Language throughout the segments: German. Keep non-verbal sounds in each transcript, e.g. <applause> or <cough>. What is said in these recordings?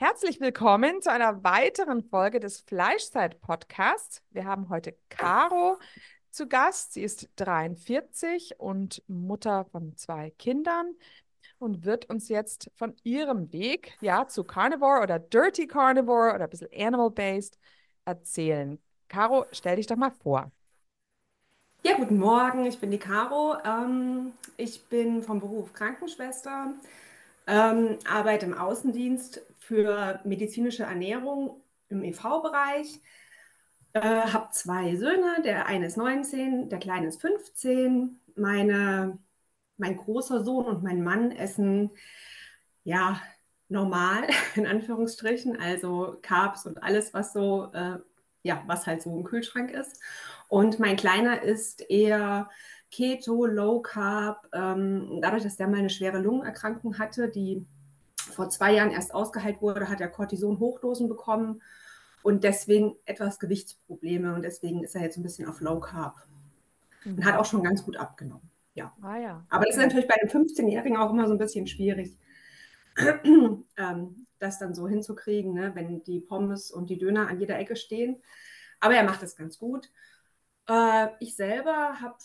Herzlich willkommen zu einer weiteren Folge des Fleischzeit-Podcasts. Wir haben heute Caro zu Gast. Sie ist 43 und Mutter von zwei Kindern und wird uns jetzt von ihrem Weg ja, zu Carnivore oder Dirty Carnivore oder ein bisschen Animal-Based erzählen. Caro, stell dich doch mal vor. Ja, guten Morgen, ich bin die Caro. Ähm, ich bin vom Beruf Krankenschwester, ähm, arbeite im Außendienst für medizinische Ernährung im EV-Bereich. Äh, habe zwei Söhne, der eine ist 19, der kleine ist 15. Meine mein großer Sohn und mein Mann essen ja normal, <laughs> in Anführungsstrichen, also Carbs und alles, was so, äh, ja, was halt so im Kühlschrank ist. Und mein Kleiner ist eher Keto, Low Carb. Ähm, dadurch, dass der mal eine schwere Lungenerkrankung hatte, die vor zwei Jahren erst ausgeheilt wurde, hat er Cortison-Hochdosen bekommen und deswegen etwas Gewichtsprobleme. Und deswegen ist er jetzt ein bisschen auf Low Carb und hat auch schon ganz gut abgenommen ja. Ah, ja. Aber das ist natürlich bei einem 15-Jährigen auch immer so ein bisschen schwierig, <clears throat> ähm, das dann so hinzukriegen, ne? wenn die Pommes und die Döner an jeder Ecke stehen. Aber er macht es ganz gut. Äh, ich selber habe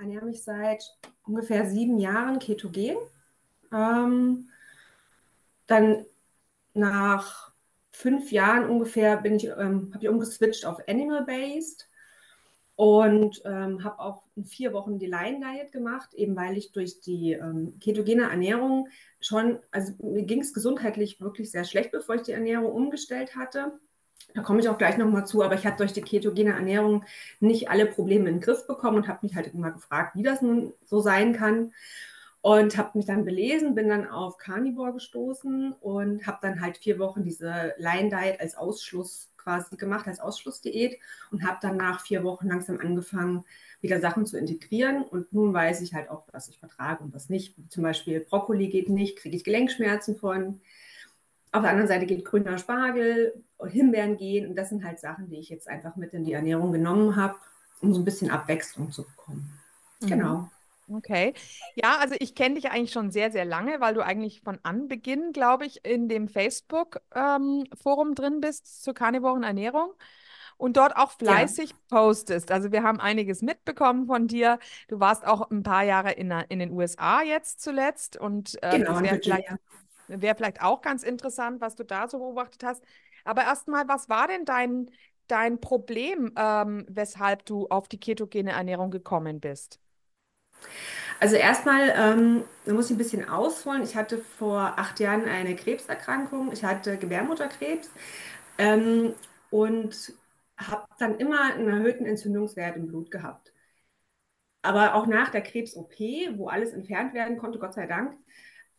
ernähre mich seit ungefähr sieben Jahren ketogen. Ähm, dann nach fünf Jahren ungefähr ich, ähm, habe ich umgeswitcht auf Animal-Based und ähm, habe auch in vier Wochen die Line Diet gemacht, eben weil ich durch die ähm, ketogene Ernährung schon, also mir ging es gesundheitlich wirklich sehr schlecht, bevor ich die Ernährung umgestellt hatte. Da komme ich auch gleich nochmal zu, aber ich habe durch die ketogene Ernährung nicht alle Probleme in den Griff bekommen und habe mich halt immer gefragt, wie das nun so sein kann. Und habe mich dann belesen, bin dann auf Carnivore gestoßen und habe dann halt vier Wochen diese Line Diet als Ausschluss quasi gemacht als Ausschlussdiät und habe dann nach vier Wochen langsam angefangen, wieder Sachen zu integrieren. Und nun weiß ich halt auch, was ich vertrage und was nicht. Zum Beispiel Brokkoli geht nicht, kriege ich Gelenkschmerzen von. Auf der anderen Seite geht grüner Spargel, Himbeeren gehen. Und das sind halt Sachen, die ich jetzt einfach mit in die Ernährung genommen habe, um so ein bisschen Abwechslung zu bekommen. Mhm. Genau. Okay. Ja, also ich kenne dich eigentlich schon sehr, sehr lange, weil du eigentlich von Anbeginn, glaube ich, in dem Facebook-Forum ähm, drin bist zur karnivoren Ernährung und dort auch fleißig ja. postest. Also wir haben einiges mitbekommen von dir. Du warst auch ein paar Jahre in, in den USA jetzt zuletzt und äh, genau, das wäre vielleicht, wär vielleicht auch ganz interessant, was du da so beobachtet hast. Aber erstmal, was war denn dein, dein Problem, ähm, weshalb du auf die ketogene Ernährung gekommen bist? Also erstmal, ähm, da muss ich ein bisschen ausholen. Ich hatte vor acht Jahren eine Krebserkrankung. Ich hatte Gebärmutterkrebs ähm, und habe dann immer einen erhöhten Entzündungswert im Blut gehabt. Aber auch nach der Krebs-OP, wo alles entfernt werden konnte, Gott sei Dank,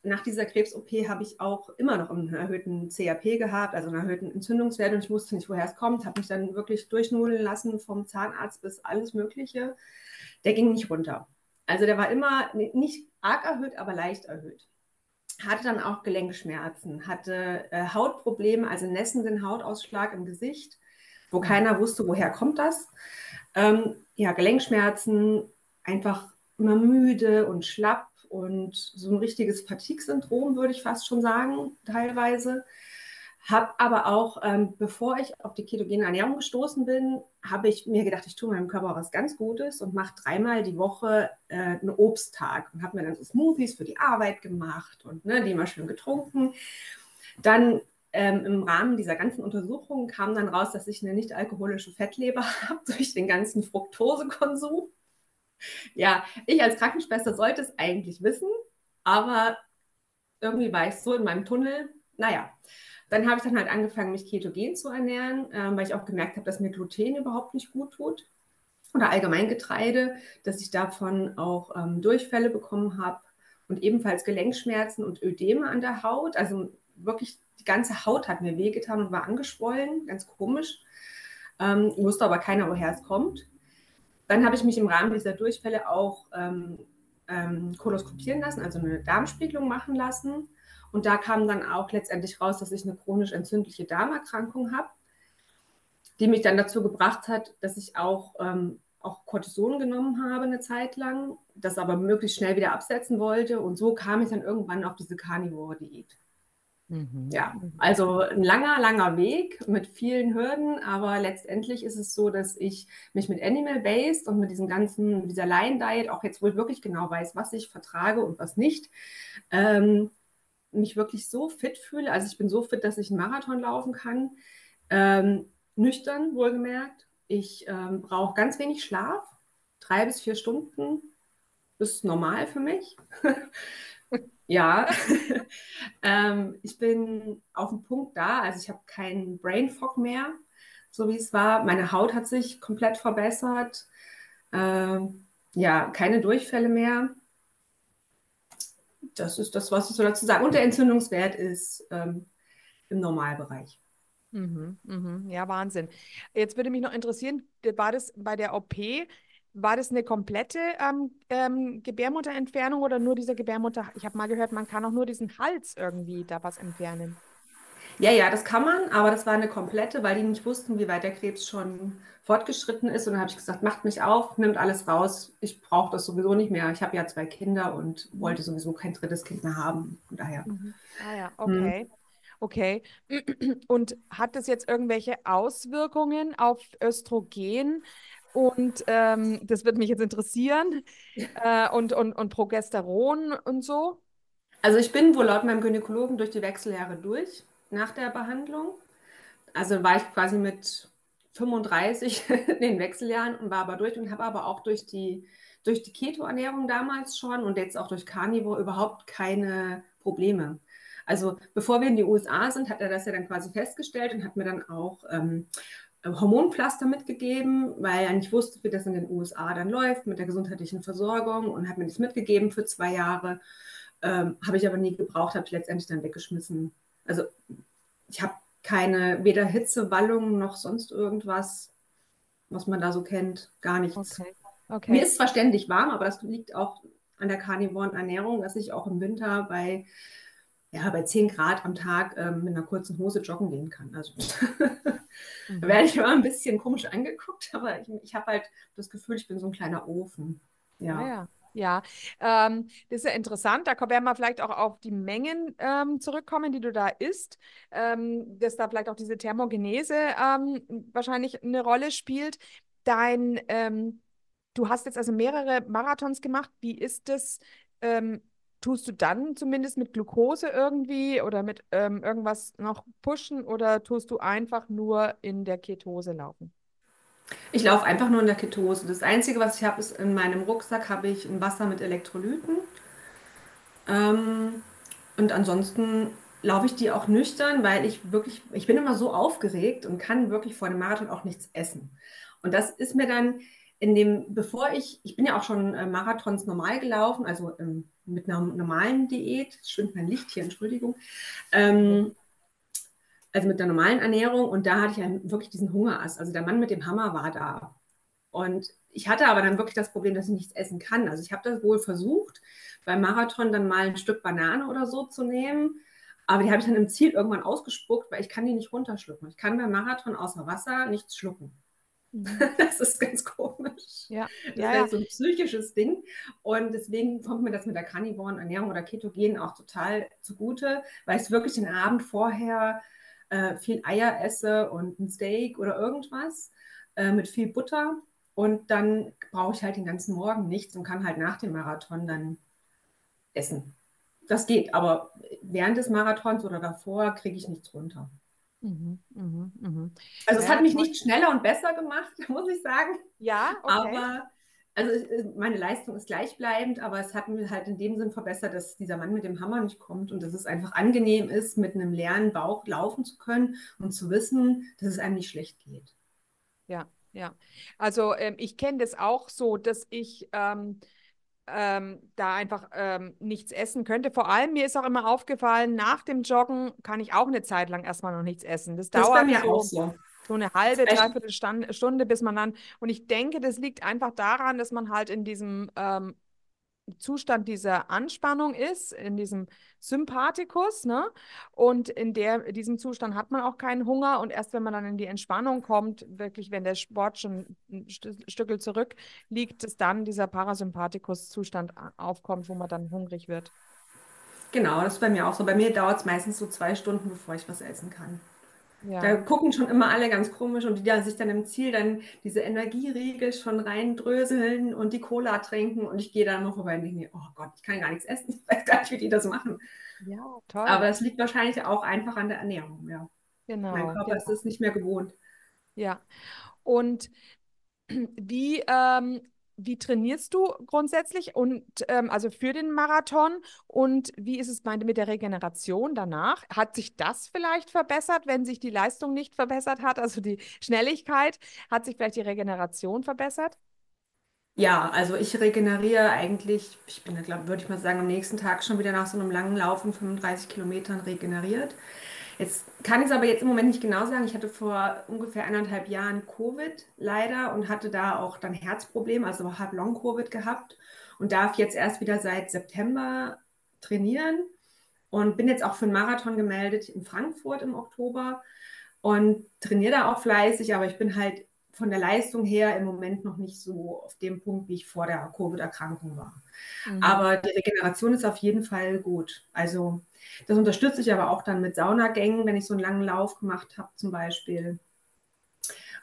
nach dieser Krebs-OP habe ich auch immer noch einen erhöhten CAP gehabt, also einen erhöhten Entzündungswert und ich wusste nicht, woher es kommt, habe mich dann wirklich durchnudeln lassen vom Zahnarzt bis alles Mögliche. Der ging nicht runter. Also der war immer nicht arg erhöht, aber leicht erhöht. Hatte dann auch Gelenkschmerzen, hatte äh, Hautprobleme, also nässenden Hautausschlag im Gesicht, wo keiner wusste, woher kommt das. Ähm, ja, Gelenkschmerzen, einfach immer müde und schlapp und so ein richtiges Fatigue-Syndrom, würde ich fast schon sagen, teilweise. Habe aber auch, ähm, bevor ich auf die ketogene Ernährung gestoßen bin, habe ich mir gedacht, ich tue meinem Körper was ganz Gutes und mache dreimal die Woche äh, einen Obsttag und habe mir dann so Smoothies für die Arbeit gemacht und ne, die immer schön getrunken. Dann ähm, im Rahmen dieser ganzen Untersuchungen kam dann raus, dass ich eine nicht alkoholische Fettleber <laughs> habe durch den ganzen Fructosekonsum. Ja, ich als Krankenschwester sollte es eigentlich wissen, aber irgendwie war ich so in meinem Tunnel. Naja, dann habe ich dann halt angefangen, mich ketogen zu ernähren, äh, weil ich auch gemerkt habe, dass mir Gluten überhaupt nicht gut tut. Oder allgemein Getreide, dass ich davon auch ähm, Durchfälle bekommen habe und ebenfalls Gelenkschmerzen und Ödeme an der Haut. Also wirklich die ganze Haut hat mir wehgetan und war angeschwollen, ganz komisch. Ähm, wusste aber keiner, woher es kommt. Dann habe ich mich im Rahmen dieser Durchfälle auch ähm, ähm, koloskopieren lassen, also eine Darmspiegelung machen lassen. Und da kam dann auch letztendlich raus, dass ich eine chronisch entzündliche Darmerkrankung habe, die mich dann dazu gebracht hat, dass ich auch, ähm, auch Cortison genommen habe eine Zeit lang, das aber möglichst schnell wieder absetzen wollte. Und so kam ich dann irgendwann auf diese Carnivore-Diät. Mhm. Ja, also ein langer, langer Weg mit vielen Hürden, aber letztendlich ist es so, dass ich mich mit Animal-Based und mit diesem ganzen, mit dieser Lion-Diet auch jetzt wohl wirklich genau weiß, was ich vertrage und was nicht, ähm, mich wirklich so fit fühle. Also ich bin so fit, dass ich einen Marathon laufen kann. Ähm, nüchtern, wohlgemerkt. Ich ähm, brauche ganz wenig Schlaf. Drei bis vier Stunden ist normal für mich. <laughs> ja, <laughs> ähm, ich bin auf dem Punkt da. Also ich habe keinen Brain Fog mehr, so wie es war. Meine Haut hat sich komplett verbessert. Ähm, ja, keine Durchfälle mehr das ist das, was ich so dazu sagen. Und der Entzündungswert ist ähm, im Normalbereich. Mhm, mhm. Ja, Wahnsinn. Jetzt würde mich noch interessieren, war das bei der OP, war das eine komplette ähm, ähm, Gebärmutterentfernung oder nur dieser Gebärmutter? Ich habe mal gehört, man kann auch nur diesen Hals irgendwie da was entfernen. Ja, ja, das kann man, aber das war eine komplette, weil die nicht wussten, wie weit der Krebs schon fortgeschritten ist. Und dann habe ich gesagt, macht mich auf, nimmt alles raus. Ich brauche das sowieso nicht mehr. Ich habe ja zwei Kinder und wollte sowieso kein drittes Kind mehr haben. Von daher. Mhm. Ah ja, okay. Hm. Okay. Und hat das jetzt irgendwelche Auswirkungen auf Östrogen? Und ähm, das wird mich jetzt interessieren. <laughs> Äh, und, und, und Progesteron und so? Also ich bin wohl laut meinem Gynäkologen durch die Wechseljahre durch nach der Behandlung. Also war ich quasi mit 35 <laughs> in den Wechseljahren und war aber durch und habe aber auch durch die, durch die Keto-Ernährung damals schon und jetzt auch durch Carnivore überhaupt keine Probleme. Also bevor wir in die USA sind, hat er das ja dann quasi festgestellt und hat mir dann auch ähm, Hormonpflaster mitgegeben, weil er nicht wusste, wie das in den USA dann läuft mit der gesundheitlichen Versorgung und hat mir das mitgegeben für zwei Jahre. Ähm, habe ich aber nie gebraucht, habe ich letztendlich dann weggeschmissen. Also ich habe keine, weder Hitzewallung noch sonst irgendwas, was man da so kennt, gar nichts. Okay. Okay. Mir ist zwar ständig warm, aber das liegt auch an der karnivoren Ernährung, dass ich auch im Winter bei, ja, bei 10 Grad am Tag ähm, mit einer kurzen Hose joggen gehen kann. Also <laughs> mhm. da werde ich immer ein bisschen komisch angeguckt, aber ich, ich habe halt das Gefühl, ich bin so ein kleiner Ofen. Ja. Ah, ja. Ja, ähm, das ist ja interessant. Da werden wir vielleicht auch auf die Mengen ähm, zurückkommen, die du da isst, ähm, dass da vielleicht auch diese Thermogenese ähm, wahrscheinlich eine Rolle spielt. Dein, ähm, du hast jetzt also mehrere Marathons gemacht. Wie ist das? Ähm, tust du dann zumindest mit Glucose irgendwie oder mit irgendwas noch pushen oder tust du einfach nur in der Ketose laufen? Ich laufe einfach nur in der Ketose. Das Einzige, was ich habe, ist in meinem Rucksack habe ich ein Wasser mit Elektrolyten. Ähm, und ansonsten laufe ich die auch nüchtern, weil ich wirklich, ich bin immer so aufgeregt und kann wirklich vor einem Marathon auch nichts essen. Und das ist mir dann in dem, bevor ich, ich bin ja auch schon äh, Marathons normal gelaufen, also ähm, mit einer normalen Diät, schwimmt mein Licht hier, Entschuldigung. Ähm, also mit der normalen Ernährung und da hatte ich ja wirklich diesen Hungerass. Also der Mann mit dem Hammer war da. Und ich hatte aber dann wirklich das Problem, dass ich nichts essen kann. Also ich habe das wohl versucht, beim Marathon dann mal ein Stück Banane oder so zu nehmen. Aber die habe ich dann im Ziel irgendwann ausgespuckt, weil ich kann die nicht runterschlucken. Ich kann beim Marathon außer Wasser nichts schlucken. Mhm. <laughs> Das ist ganz komisch. Ja, das ja, ist ja. so ein psychisches Ding. Und deswegen kommt mir das mit der karnivoren Ernährung oder Ketogen auch total zugute, weil ich wirklich den Abend vorher äh, viel Eier esse und ein Steak oder irgendwas äh, mit viel Butter. Und dann brauche ich halt den ganzen Morgen nichts und kann halt nach dem Marathon dann essen. Das geht, aber während des Marathons oder davor kriege ich nichts runter. Mhm, mhm, mhm. Also es Ja, hat mich nicht schneller und besser gemacht, <laughs> muss ich sagen. Ja, okay. Aber also äh, meine Leistung ist gleichbleibend, aber es hat mir halt in dem Sinn verbessert, dass dieser Mann mit dem Hammer nicht kommt und dass es einfach angenehm ist, mit einem leeren Bauch laufen zu können und zu wissen, dass es einem nicht schlecht geht. Ja, ja. Also ähm, ich kenne das auch so, dass ich ähm, ähm, da einfach ähm, nichts essen könnte. Vor allem mir ist auch immer aufgefallen, nach dem Joggen kann ich auch eine Zeit lang erstmal noch nichts essen. Das Das dauert mir so, auch so. so eine halbe, dreiviertel Stunde, bis man dann. Und ich denke, das liegt einfach daran, dass man halt in diesem ähm, Zustand dieser Anspannung ist, in diesem Sympathikus, ne? Und in der, diesem Zustand hat man auch keinen Hunger. Und erst wenn man dann in die Entspannung kommt, wirklich, wenn der Sport schon ein Stü- Stückel zurück liegt, dass dann dieser Parasympathikus-Zustand aufkommt, wo man dann hungrig wird. Genau, das ist bei mir auch so. Bei mir dauert es meistens so zwei Stunden, bevor ich was essen kann. Da Ja, gucken schon immer alle ganz komisch und die da sich dann im Ziel dann diese Energieriegel schon reindröseln und die Cola trinken und ich gehe da immer vorbei und denke mir, oh Gott, ich kann gar nichts essen. <laughs> Ich weiß gar nicht, wie die das machen. ja, Aber toll. das liegt wahrscheinlich auch einfach an der Ernährung, ja. Mein Genau, Körper ist genau. es nicht mehr gewohnt. Ja. Und <clears throat> Wie, ähm, wie trainierst du grundsätzlich und ähm, also für den Marathon und wie ist es mit der Regeneration danach? Hat sich das vielleicht verbessert, wenn sich die Leistung nicht verbessert hat, also die Schnelligkeit? Hat sich vielleicht die Regeneration verbessert? Ja, also ich regeneriere eigentlich, ich bin, glaube würde ich mal sagen, am nächsten Tag schon wieder nach so einem langen Laufen 35 Kilometern regeneriert. Jetzt kann ich es aber jetzt im Moment nicht genau sagen. Ich hatte vor ungefähr eineinhalb Jahren Covid leider und hatte da auch dann Herzprobleme, also habe Long-Covid gehabt und darf jetzt erst wieder seit September trainieren und bin jetzt auch für einen Marathon gemeldet in Frankfurt im Oktober und trainiere da auch fleißig, aber ich bin halt von der Leistung her im Moment noch nicht so auf dem Punkt, wie ich vor der Covid-Erkrankung war. Mhm. Aber die Regeneration ist auf jeden Fall gut. Also das unterstütze ich aber auch dann mit Saunagängen, wenn ich so einen langen Lauf gemacht habe zum Beispiel.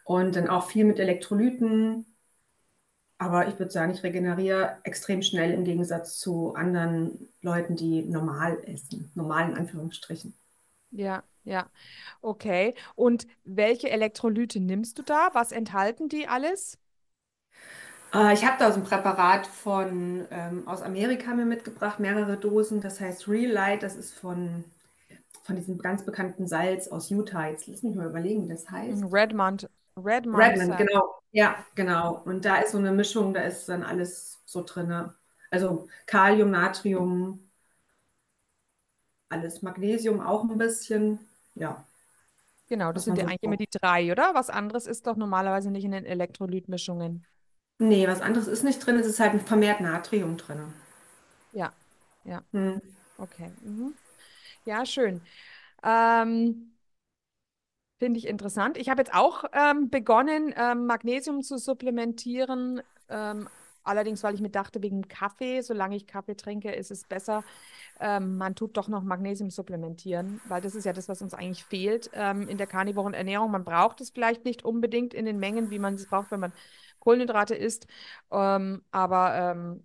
Und dann auch viel mit Elektrolyten. Aber ich würde sagen, ich regeneriere extrem schnell im Gegensatz zu anderen Leuten, die normal essen. Normal in Anführungsstrichen. Ja, ja. Okay. Und welche Elektrolyte nimmst du da? Was enthalten die alles? Äh, ich habe da so ein Präparat von, ähm, aus Amerika mir mitgebracht, mehrere Dosen. Das heißt Real Light. Das ist von, von diesem ganz bekannten Salz aus Utah. Jetzt lass mich mal überlegen, wie das heißt. Redmond, Redmond Redmond, Cell. genau. Ja, genau. Und da ist so eine Mischung, da ist dann alles so drin. Also Kalium, Natrium, alles. Magnesium auch ein bisschen. Ja, Genau, das sind ja eigentlich immer die drei, oder? Was anderes ist doch normalerweise nicht in den Elektrolytmischungen. Nee, was anderes ist nicht drin. Es ist halt vermehrt Natrium drin. Ja, ja, Hm. okay. Mhm. Ja, schön. Ähm, finde ich interessant. Ich habe jetzt auch ähm, begonnen, ähm, Magnesium zu supplementieren. Allerdings, weil ich mir dachte, wegen Kaffee, solange ich Kaffee trinke, ist es besser. Ähm, man tut doch noch Magnesium supplementieren, weil das ist ja das, was uns eigentlich fehlt ähm, in der karnivoren Ernährung. Man braucht es vielleicht nicht unbedingt in den Mengen, wie man es braucht, wenn man Kohlenhydrate isst. Ähm, aber ähm,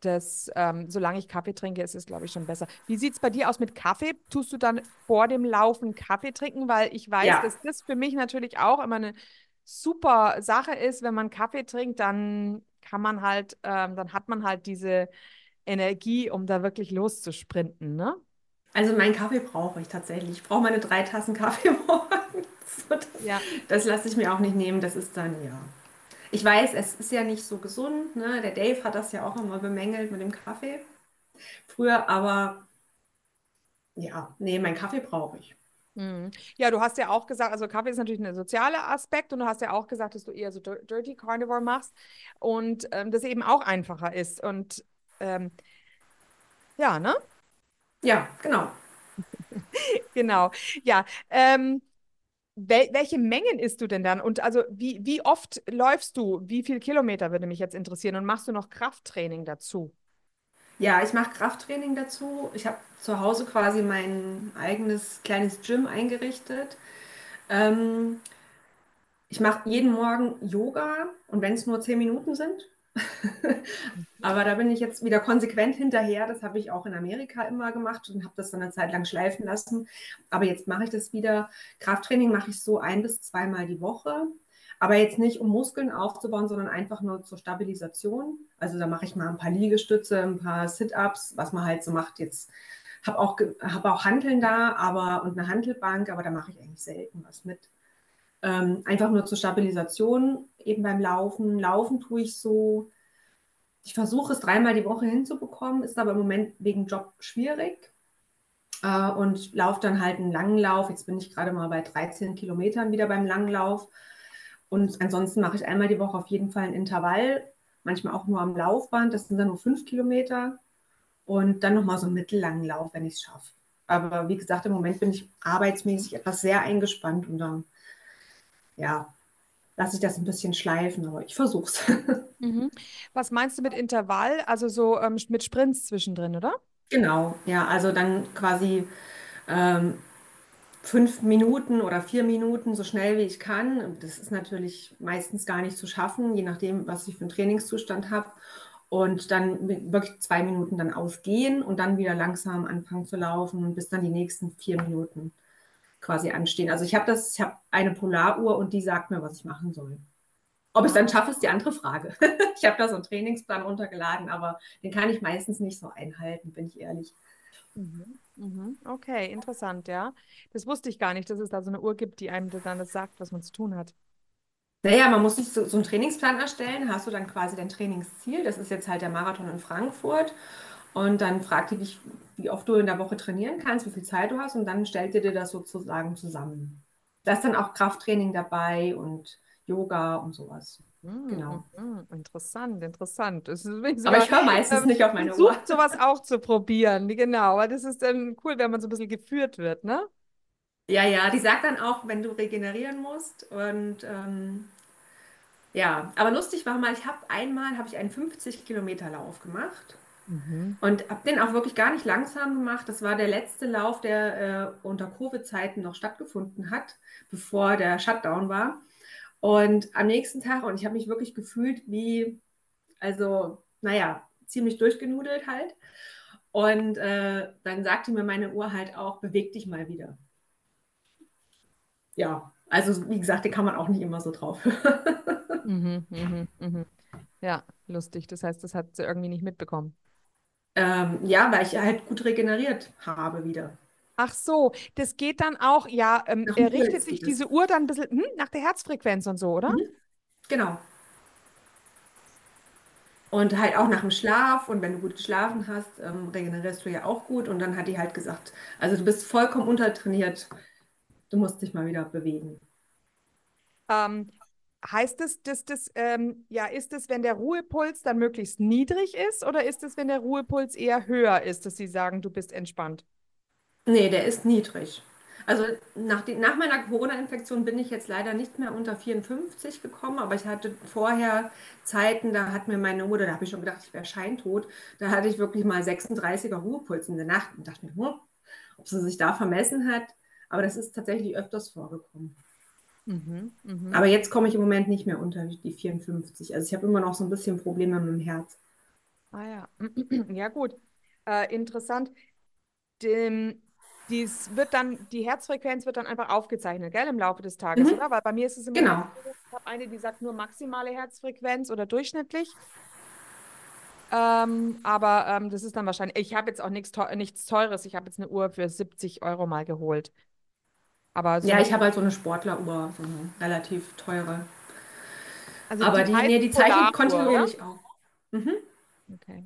das, ähm, solange ich Kaffee trinke, ist es, glaube ich, schon besser. Wie sieht es bei dir aus mit Kaffee? Tust du dann vor dem Laufen Kaffee trinken? Weil ich weiß, Ja, dass das für mich natürlich auch immer eine super Sache ist. Wenn man Kaffee trinkt, dann kann man halt, ähm, dann hat man halt diese Energie, um da wirklich loszusprinten, ne? also meinen Kaffee brauche ich tatsächlich. Ich brauche meine drei Tassen Kaffee <laughs> morgens. Das, Ja, das lasse ich mir auch nicht nehmen. Das ist dann, ja. Ich weiß, es ist ja nicht so gesund, ne? Der Dave hat das ja auch immer bemängelt mit dem Kaffee früher, aber ja, nee, meinen Kaffee brauche ich. Mhm. Ja, du hast ja auch gesagt, also Kaffee ist natürlich ein sozialer Aspekt und du hast ja auch gesagt, dass du eher so dir- Dirty Carnivore machst und ähm, das eben auch einfacher ist. Und ähm, ja, ne? Ja, genau. <laughs> Genau. Ja, ähm, wel welche Mengen isst du denn dann? Und also wie, wie oft läufst du? Wie viel Kilometer würde mich jetzt interessieren? Und machst du noch Krafttraining dazu? Ja, ich mache Krafttraining dazu. Ich habe zu Hause quasi mein eigenes kleines Gym eingerichtet. Ähm, ich mache jeden Morgen Yoga und wenn es nur zehn Minuten sind. <laughs> Aber da bin ich jetzt wieder konsequent hinterher. Das habe ich auch in Amerika immer gemacht und habe das dann eine Zeit lang schleifen lassen. Aber jetzt mache ich das wieder. Krafttraining mache ich so ein bis zweimal die Woche. Aber jetzt nicht, um Muskeln aufzubauen, sondern einfach nur zur Stabilisation. Also da mache ich mal ein paar Liegestütze, ein paar Sit-ups, was man halt so macht. Jetzt habe auch, hab auch Hanteln da aber, und eine Hantelbank, aber da mache ich eigentlich selten was mit. Ähm, einfach nur zur Stabilisation, eben beim Laufen. Laufen tue ich so, ich versuche es dreimal die Woche hinzubekommen, ist aber im Moment wegen Job schwierig. Äh, und laufe dann halt einen langen Lauf. Jetzt bin ich gerade mal bei 13 Kilometern wieder beim langen Lauf. Und ansonsten mache ich einmal die Woche auf jeden Fall ein Intervall, manchmal auch nur am Laufband. Das sind dann nur fünf Kilometer. Und dann nochmal so einen mittellangen Lauf, wenn ich es schaffe. Aber wie gesagt, im Moment bin ich arbeitsmäßig etwas sehr eingespannt und dann, ja, lasse ich das ein bisschen schleifen, aber ich versuche es. <laughs> Mhm. Was meinst du mit Intervall? Also so ähm, mit Sprints zwischendrin, oder? Genau, ja, also dann quasi ähm, fünf Minuten oder vier Minuten so schnell wie ich kann. Das ist natürlich meistens gar nicht zu schaffen, je nachdem, was ich für einen Trainingszustand habe. Und dann wirklich zwei Minuten dann ausgehen und dann wieder langsam anfangen zu laufen, bis dann die nächsten vier Minuten quasi anstehen. Also ich habe das, ich habe eine Polaruhr und die sagt mir, was ich machen soll. Ob ich es dann schaffe, ist die andere Frage. <laughs> ich habe da so einen Trainingsplan runtergeladen, aber den kann ich meistens nicht so einhalten, bin ich ehrlich. Mhm. Mhm. Okay, interessant, ja. Das wusste ich gar nicht, dass es da so eine Uhr gibt, die einem dann das sagt, was man zu tun hat. Naja, man muss sich so, so einen Trainingsplan erstellen. Hast du dann quasi dein Trainingsziel? Das ist jetzt halt der Marathon in Frankfurt. Und dann fragt die dich, wie oft du in der Woche trainieren kannst, wie viel Zeit du hast. Und dann stellt ihr dir das sozusagen zusammen. Da ist dann auch Krafttraining dabei und Yoga und sowas. Genau. Mm, interessant, interessant. sogar, Aber ich höre <laughs> meistens ähm, nicht auf meine Uhr. sowas auch zu probieren, genau. Aber das ist dann cool, wenn man so ein bisschen geführt wird, ne? Ja, ja, die sagt dann auch, wenn du regenerieren musst. Und ähm, ja, aber lustig war mal, ich habe einmal habe ich einen 50 Kilometer Lauf gemacht mhm. und habe den auch wirklich gar nicht langsam gemacht. Das war der letzte Lauf, der äh, unter Covid-Zeiten noch stattgefunden hat, bevor der Shutdown war. Und am nächsten Tag, und ich habe mich wirklich gefühlt wie, also, naja, ziemlich durchgenudelt halt. Und äh, dann sagte mir meine Uhr halt auch, beweg dich mal wieder. Ja, also wie gesagt, den kann man auch nicht immer so drauf. <laughs> mhm, mhm, mhm. Ja, lustig. Das heißt, das hat sie irgendwie nicht mitbekommen. Ähm, ja, weil ich halt gut regeneriert habe wieder. Ach so, das geht dann auch, ja, ähm, richtet sich diese Uhr dann ein bisschen hm, nach der Herzfrequenz und so, oder? Mhm. Genau. Und halt auch nach dem Schlaf und wenn du gut geschlafen hast, ähm, regenerierst du ja auch gut. Und dann hat die halt gesagt, also du bist vollkommen untertrainiert, du musst dich mal wieder bewegen. Ähm, heißt es, dass das, ähm, ja, ist es, wenn der Ruhepuls dann möglichst niedrig ist oder ist es, wenn der Ruhepuls eher höher ist, dass sie sagen, du bist entspannt? Nee, der ist niedrig. Also nach, die, nach meiner Corona-Infektion bin ich jetzt leider nicht mehr unter 54 gekommen, aber ich hatte vorher Zeiten, da hat mir meine Mutter, da habe ich schon gedacht, ich wäre scheintot, da hatte ich wirklich mal 36er Ruhepuls in der Nacht und dachte mir, hm, ob sie sich da vermessen hat. Aber das ist tatsächlich öfters vorgekommen. Mhm, mh. Aber jetzt komme ich im Moment nicht mehr unter die 54. Also ich habe immer noch so ein bisschen Probleme mit dem Herz. Ah ja, <clears throat> ja gut. Äh, interessant. Dem, dies wird dann, die Herzfrequenz wird dann einfach aufgezeichnet, gell, im Laufe des Tages, mhm. oder? Weil bei mir ist es immer, genau. ich habe eine, die sagt nur maximale Herzfrequenz oder durchschnittlich. Ähm, aber ähm, das ist dann wahrscheinlich, ich habe jetzt auch nichts, nichts Teures, ich habe jetzt eine Uhr für 70 Euro mal geholt. Aber so ja, ich habe halt so eine Sportleruhr, so eine relativ teure. Also aber die, die, nee, die zeichnet kontinuierlich auch. Mhm. Okay.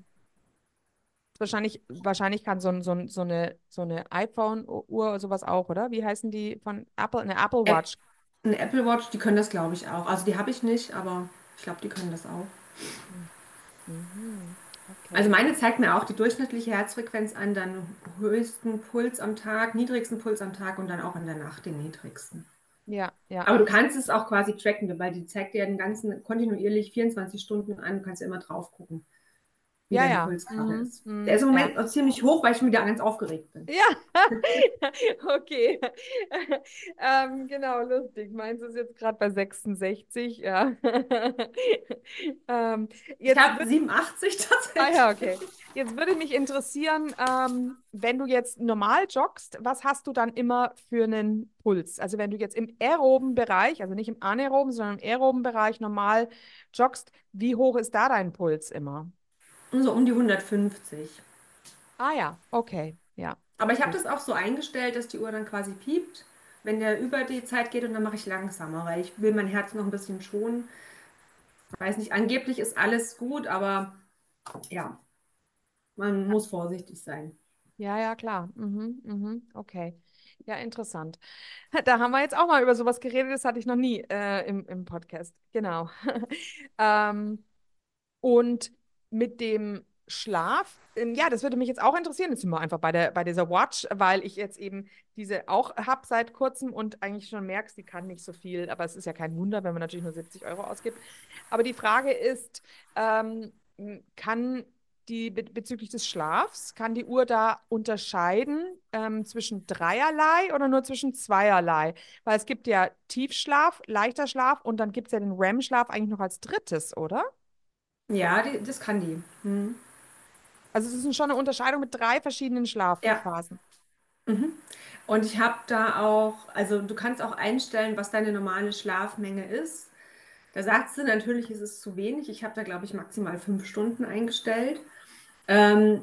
Wahrscheinlich, wahrscheinlich kann so, so, so eine, so eine iPhone-Uhr oder sowas auch, oder? Wie heißen die von Apple? Eine Apple Watch. Eine Apple Watch, die können das, glaube ich, auch. Also die habe ich nicht, aber ich glaube, die können das auch. Mhm. Okay. Also meine zeigt mir auch die durchschnittliche Herzfrequenz an, dann höchsten Puls am Tag, niedrigsten Puls am Tag und dann auch in der Nacht den niedrigsten. Ja, ja. Aber du kannst es auch quasi tracken, weil die zeigt dir den ganzen kontinuierlich 24 Stunden an. Du kannst ja immer drauf gucken, wie Ja, dein ja. Puls gerade Mhm, ist. mhm, Der ist im ja. Moment auch ziemlich hoch, weil ich schon wieder ganz aufgeregt bin. Ja, <laughs> okay. <laughs> Ähm, genau, lustig. Meins ist jetzt gerade bei 66, ja. <laughs> Ähm, Ich jetzt habe würd- 87 tatsächlich. ah ja, okay. Jetzt würde mich interessieren, ähm, wenn du jetzt normal joggst, was hast du dann immer für einen Puls? Also wenn du jetzt im aeroben Bereich, also nicht im anaeroben, sondern im aeroben Bereich normal joggst, wie hoch ist da dein Puls immer? So um die 150. Ah ja, okay, ja. Aber ich habe das auch so eingestellt, dass die Uhr dann quasi piept, wenn der über die Zeit geht und dann mache ich langsamer, weil ich will mein Herz noch ein bisschen schonen. Weiß nicht, angeblich ist alles gut, aber ja, man muss vorsichtig sein. Ja, ja, klar. Mhm, mhm, okay. Ja, interessant. <laughs> Da haben wir jetzt auch mal über sowas geredet, das hatte ich noch nie äh, im, im Podcast. Genau. <laughs> Ähm, und mit dem Schlaf, ja, das würde mich jetzt auch interessieren. Jetzt sind wir einfach bei der, bei dieser Watch, weil ich jetzt eben diese auch habe seit kurzem und eigentlich schon merkst, die kann nicht so viel, aber es ist ja kein Wunder, wenn man natürlich nur 70 Euro ausgibt. Aber die Frage ist, ähm, kann die be bezüglich des Schlafs, kann die Uhr da unterscheiden ähm, zwischen dreierlei oder nur zwischen zweierlei? Weil es gibt ja Tiefschlaf, leichter Schlaf und dann gibt es ja den REM-Schlaf eigentlich noch als drittes, oder? Ja, die, das kann die. Hm. Also es ist schon eine Unterscheidung mit drei verschiedenen Schlafphasen. Mhm. Und ich habe da auch, also du kannst auch einstellen, was deine normale Schlafmenge ist. Da sagt sie natürlich, ist es zu wenig. Ich habe da, glaube ich, maximal fünf Stunden eingestellt. Ähm,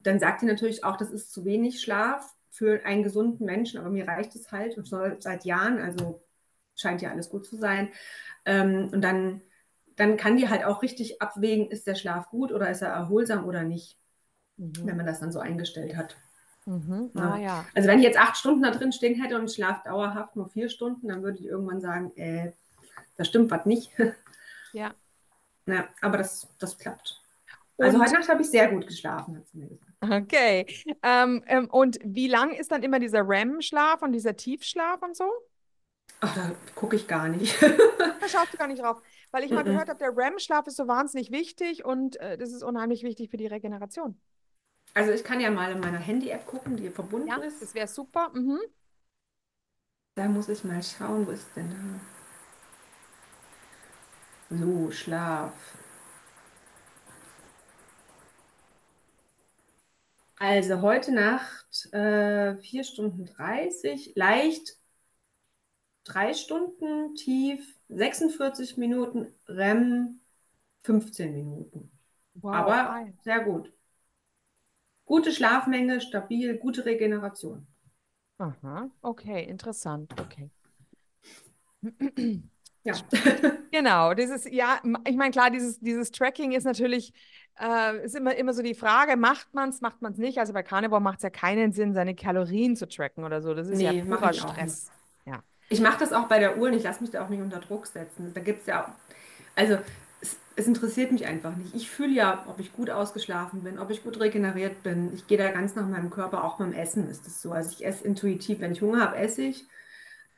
dann sagt die natürlich auch, das ist zu wenig Schlaf für einen gesunden Menschen, aber mir reicht es halt und schon seit Jahren, also scheint ja alles gut zu sein. Ähm, und dann, dann kann die halt auch richtig abwägen, ist der Schlaf gut oder ist er erholsam oder nicht, wenn Mhm. man das dann so eingestellt hat. Mhm. Ja. Ah ja. Also wenn ich jetzt acht Stunden da drin stehen hätte und ich schlafe dauerhaft nur vier Stunden, dann würde ich irgendwann sagen, äh, da stimmt was nicht. <laughs> Ja. Ja, aber das, das klappt. Also Und- heute Nacht habe ich sehr gut geschlafen, hat sie mir gesagt. Okay. Ähm, ähm, und wie lang ist dann immer dieser REM-Schlaf und dieser Tiefschlaf und so? Ach, da gucke ich gar nicht. <laughs> Da schaust du gar nicht drauf. Weil ich mal Mhm. gehört habe, der REM-Schlaf ist so wahnsinnig wichtig und äh, das ist unheimlich wichtig für die Regeneration. Also ich kann ja mal in meiner Handy-App gucken, die verbunden Ja, ist. das wäre super. Mhm. Da muss ich mal schauen, wo ist denn da? So, Schlaf. Also heute Nacht äh, 4 Stunden 30, leicht 3 Stunden tief, 46 Minuten REM, 15 Minuten. Wow. Aber ja. sehr gut. Gute Schlafmenge, stabil, gute Regeneration. Aha. Okay, interessant. Okay. <clears throat> Ja. <laughs> Genau, dieses, ja, ich meine, klar, dieses, dieses Tracking ist natürlich, äh, ist immer, immer so die Frage, macht man es, macht man es nicht? Also bei Carnivore macht es ja keinen Sinn, seine Kalorien zu tracken oder so. Das ist ja Nee, mach purer Stress. Ich mache das auch bei der Uhr und ich lasse mich da auch nicht unter Druck setzen. Da gibt es ja auch, also es, es interessiert mich einfach nicht. Ich fühle ja, ob ich gut ausgeschlafen bin, ob ich gut regeneriert bin. Ich gehe da ganz nach meinem Körper, auch beim Essen ist es so. Also ich esse intuitiv. Wenn ich Hunger habe, esse ich.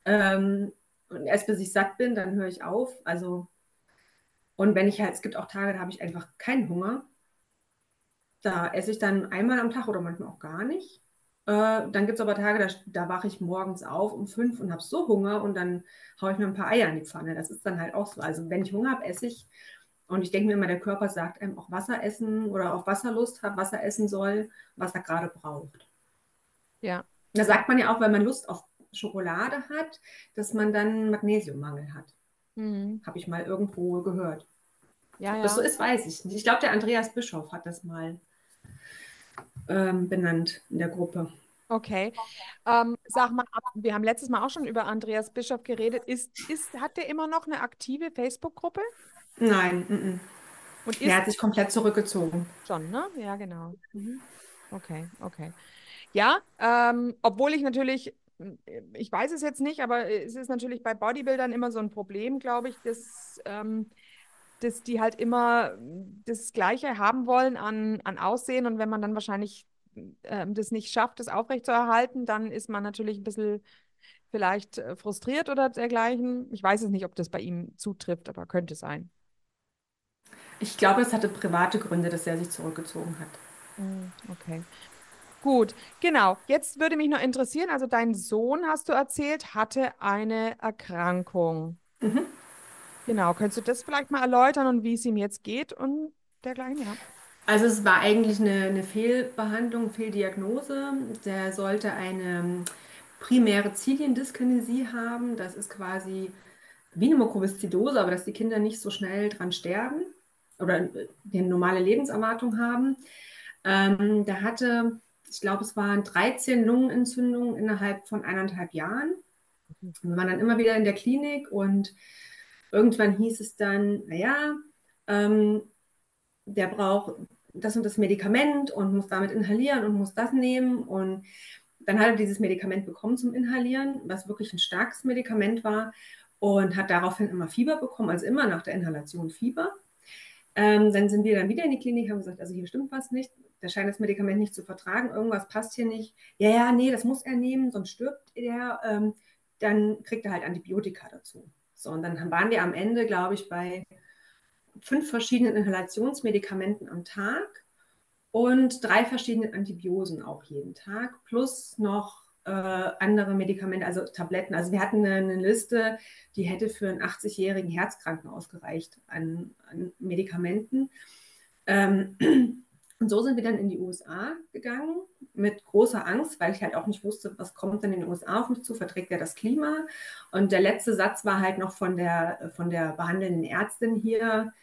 Ähm, und erst bis ich satt bin, dann höre ich auf. Also, und wenn ich halt, es gibt auch Tage, da habe ich einfach keinen Hunger. Da esse ich dann einmal am Tag oder manchmal auch gar nicht. Äh, dann gibt es aber Tage, da, da wache ich morgens auf um fünf und habe so Hunger und dann haue ich mir ein paar Eier in die Pfanne. Das ist dann halt auch so. Also wenn ich Hunger habe, esse ich. Und ich denke mir immer, der Körper sagt einem auch Wasser essen oder auf Wasserlust hat, Wasser essen soll, was er gerade braucht. Ja. Da sagt man ja auch, wenn man Lust auf Schokolade hat, dass man dann Magnesiummangel hat. Mhm. Habe ich mal irgendwo gehört. Ja, Ob das so ja. ist, weiß ich nicht. Ich glaube, der Andreas Bischof hat das mal ähm, benannt in der Gruppe. Okay. Ähm, sag mal, wir haben letztes Mal auch schon über Andreas Bischof geredet. Ist, ist, hat der immer noch eine aktive Facebook-Gruppe? Nein, mm, mm. Und er hat sich komplett zurückgezogen. schon, ne? Ja, genau. Mhm. Okay, okay. Ja, ähm, obwohl ich natürlich, äh, ich weiß es jetzt nicht, aber es ist natürlich bei Bodybuildern immer so ein Problem, glaube ich, dass, ähm, dass die halt immer das Gleiche haben wollen an, an Aussehen und wenn man dann wahrscheinlich ähm, das nicht schafft, das aufrechtzuerhalten, dann ist man natürlich ein bisschen vielleicht äh, frustriert oder dergleichen. Ich weiß es nicht, ob das bei ihm zutrifft, aber könnte sein. Ich glaube, es hatte private Gründe, dass er sich zurückgezogen hat. Hm, okay. Gut, genau. Jetzt würde mich noch interessieren, also dein Sohn, hast du erzählt, hatte eine Erkrankung. Mhm. Genau, könntest du das vielleicht mal erläutern und wie es ihm jetzt geht und dergleichen, ja? Also es war eigentlich eine, eine Fehlbehandlung, Fehldiagnose. Der sollte eine primäre Ziliendyskinesie haben. Das ist quasi wie eine Mukoviszidose, aber dass die Kinder nicht so schnell dran sterben oder eine normale Lebenserwartung haben. Ähm, der hatte, ich glaube, es waren 13 Lungenentzündungen innerhalb von eineinhalb Jahren. Wir waren dann immer wieder in der Klinik und irgendwann hieß es dann, naja, ähm, der braucht das und das Medikament und muss damit inhalieren und muss das nehmen. Und dann hat er dieses Medikament bekommen zum Inhalieren, was wirklich ein starkes Medikament war und hat daraufhin immer Fieber bekommen, also immer nach der Inhalation Fieber. Ähm, dann sind wir dann wieder in die Klinik, haben gesagt, also hier stimmt was nicht, der scheint das Medikament nicht zu vertragen, irgendwas passt hier nicht. Ja, ja, nee, das muss er nehmen, sonst stirbt er. Ähm, dann kriegt er halt Antibiotika dazu. So, und dann waren wir am Ende, glaube ich, bei fünf verschiedenen Inhalationsmedikamenten am Tag und drei verschiedenen Antibiosen auch jeden Tag, plus noch äh, andere Medikamente, also Tabletten. Also wir hatten eine, eine Liste, die hätte für einen 80-jährigen Herzkranken ausgereicht an, an Medikamenten. Ähm, und so sind wir dann in die USA gegangen mit großer Angst, weil ich halt auch nicht wusste, was kommt denn in den USA auf mich zu, verträgt er das Klima? Und der letzte Satz war halt noch von der, von der behandelnden Ärztin hier,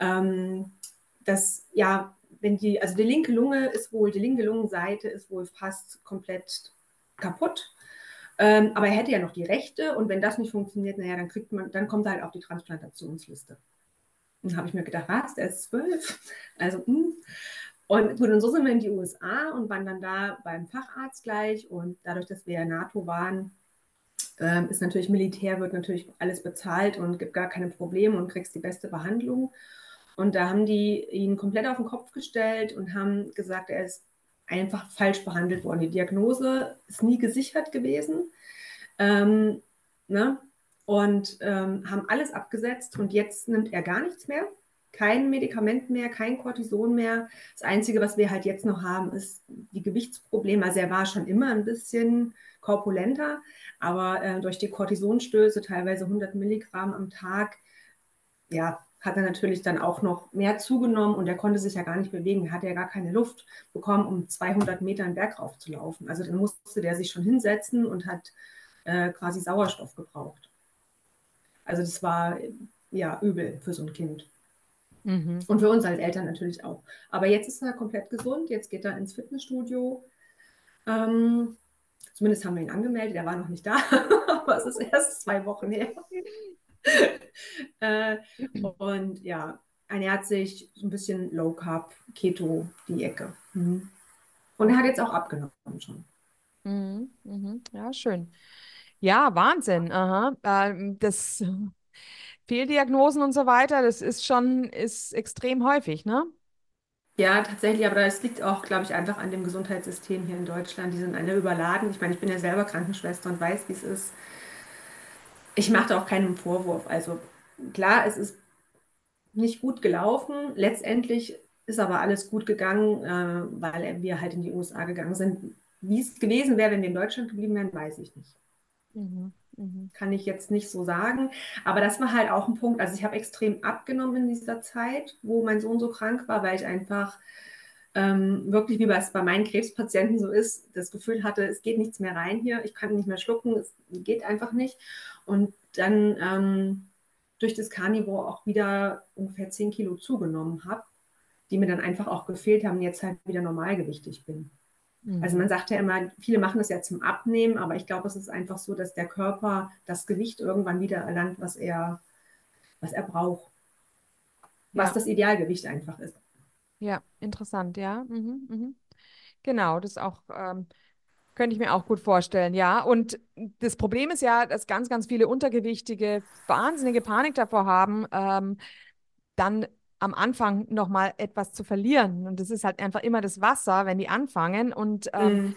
ähm, dass ja, wenn die, also die linke Lunge ist wohl, die linke Lungenseite ist wohl fast komplett kaputt. Ähm, aber er hätte ja noch die rechte und wenn das nicht funktioniert, naja, dann kriegt man, dann kommt er halt auf die Transplantationsliste. Und habe ich mir gedacht, was, der ist zwölf? Also, mh. Und gut, und so sind wir in die USA und waren dann da beim Facharzt gleich. Und dadurch, dass wir ja NATO waren, ähm, ist natürlich Militär, wird natürlich alles bezahlt und gibt gar keine Probleme und kriegst die beste Behandlung. Und da haben die ihn komplett auf den Kopf gestellt und haben gesagt, er ist einfach falsch behandelt worden. Die Diagnose ist nie gesichert gewesen. Ähm, ne? Und ähm, haben alles abgesetzt und jetzt nimmt er gar nichts mehr kein Medikament mehr, kein Cortison mehr. Das Einzige, was wir halt jetzt noch haben, ist die Gewichtsprobleme. Also er war schon immer ein bisschen korpulenter, aber äh, durch die Cortisonstöße, teilweise 100 Milligramm am Tag, ja, hat er natürlich dann auch noch mehr zugenommen und er konnte sich ja gar nicht bewegen. Er hatte ja gar keine Luft bekommen, um 200 Meter einen Berg rauf zu laufen. Also dann musste der sich schon hinsetzen und hat äh, quasi Sauerstoff gebraucht. Also das war ja übel für so ein Kind. Mhm. Und für uns als Eltern natürlich auch. Aber jetzt ist er komplett gesund. Jetzt geht er ins Fitnessstudio. Ähm, zumindest haben wir ihn angemeldet. Er war noch nicht da, <laughs> aber es ist erst zwei Wochen her. <laughs> äh, und ja, ernährt sich so ein bisschen Low Carb, Keto, die Ecke. Mhm. Und er hat jetzt auch abgenommen schon. Mhm, mhm. Ja, schön. Ja, Wahnsinn. Aha. Ähm, das Fehldiagnosen und so weiter, das ist schon, ist extrem häufig, ne? Ja, tatsächlich, aber das liegt auch, glaube ich, einfach an dem Gesundheitssystem hier in Deutschland. Die sind alle überladen. Ich meine, ich bin ja selber Krankenschwester und weiß, wie es ist. Ich mache da auch keinen Vorwurf. Also klar, es ist nicht gut gelaufen. Letztendlich ist aber alles gut gegangen, äh, weil wir halt in die USA gegangen sind. Wie es gewesen wäre, wenn wir in Deutschland geblieben wären, weiß ich nicht. Mhm. Mhm. Kann ich jetzt nicht so sagen. Aber das war halt auch ein Punkt. Also ich habe extrem abgenommen in dieser Zeit, wo mein Sohn so krank war, weil ich einfach ähm, wirklich, wie es bei meinen Krebspatienten so ist, das Gefühl hatte, es geht nichts mehr rein hier, ich kann nicht mehr schlucken, es geht einfach nicht. Und dann ähm, durch das Carnivore auch wieder ungefähr 10 Kilo zugenommen habe, die mir dann einfach auch gefehlt haben, jetzt halt wieder normalgewichtig bin. Also man mhm. sagt ja immer, viele machen das ja zum Abnehmen, aber ich glaube, es ist einfach so, dass der Körper das Gewicht irgendwann wieder erlangt, was er, was er braucht. Was ja. das Idealgewicht einfach ist. Ja, interessant, ja. Mhm, mhm. Genau, das auch ähm, könnte ich mir auch gut vorstellen, ja. Und das Problem ist ja, dass ganz, ganz viele Untergewichtige wahnsinnige Panik davor haben, ähm, dann am Anfang nochmal etwas zu verlieren. Und das ist halt einfach immer das Wasser, wenn die anfangen. Und ähm, mm.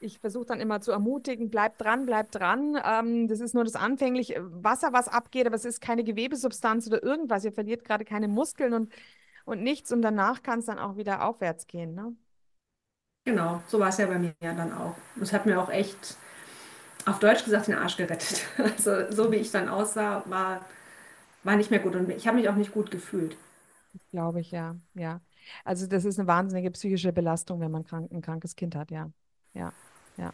ich versuche dann immer zu ermutigen, bleib dran, bleib dran. Ähm, das ist nur das anfängliche Wasser, was abgeht, aber es ist keine Gewebesubstanz oder irgendwas. Ihr verliert gerade keine Muskeln und, und nichts und danach kann es dann auch wieder aufwärts gehen. Ne? Genau, so war es ja bei mir dann auch. Es hat mir auch echt, auf Deutsch gesagt, den Arsch gerettet. <laughs> Also so wie ich dann aussah, war, war nicht mehr gut und ich habe mich auch nicht gut gefühlt. Glaube ich, ja, ja. Also das ist eine wahnsinnige psychische Belastung, wenn man krank, ein krankes Kind hat, ja. Ja, ja.